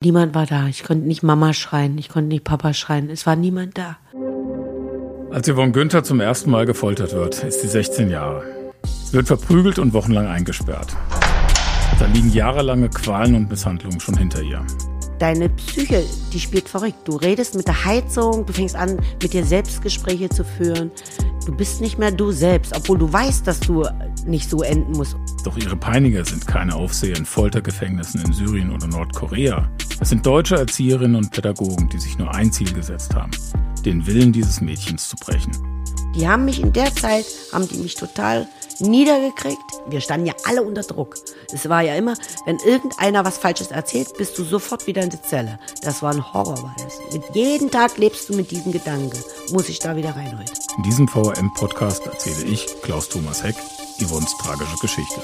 Niemand war da. Ich konnte nicht Mama schreien, ich konnte nicht Papa schreien. Es war niemand da. Als Yvonne Günther zum ersten Mal gefoltert wird, ist sie 16 Jahre. Sie wird verprügelt und wochenlang eingesperrt. Da liegen jahrelange Qualen und Misshandlungen schon hinter ihr. Deine Psyche, die spielt verrückt. Du redest mit der Heizung, du fängst an, mit dir selbst Gespräche zu führen. Du bist nicht mehr du selbst, obwohl du weißt, dass du nicht so enden musst. Doch ihre Peiniger sind keine Aufseher in Foltergefängnissen in Syrien oder Nordkorea. Es sind deutsche Erzieherinnen und Pädagogen, die sich nur ein Ziel gesetzt haben, den Willen dieses Mädchens zu brechen. Die haben mich in der Zeit, haben die mich total niedergekriegt. Wir standen ja alle unter Druck. Es war ja immer, wenn irgendeiner was Falsches erzählt, bist du sofort wieder in die Zelle. Das war ein Horror, war das. Mit jeden Tag lebst du mit diesem Gedanken. Muss ich da wieder rein heute? In diesem VRM-Podcast erzähle ich, Klaus Thomas Heck, Yvonnes tragische Geschichte.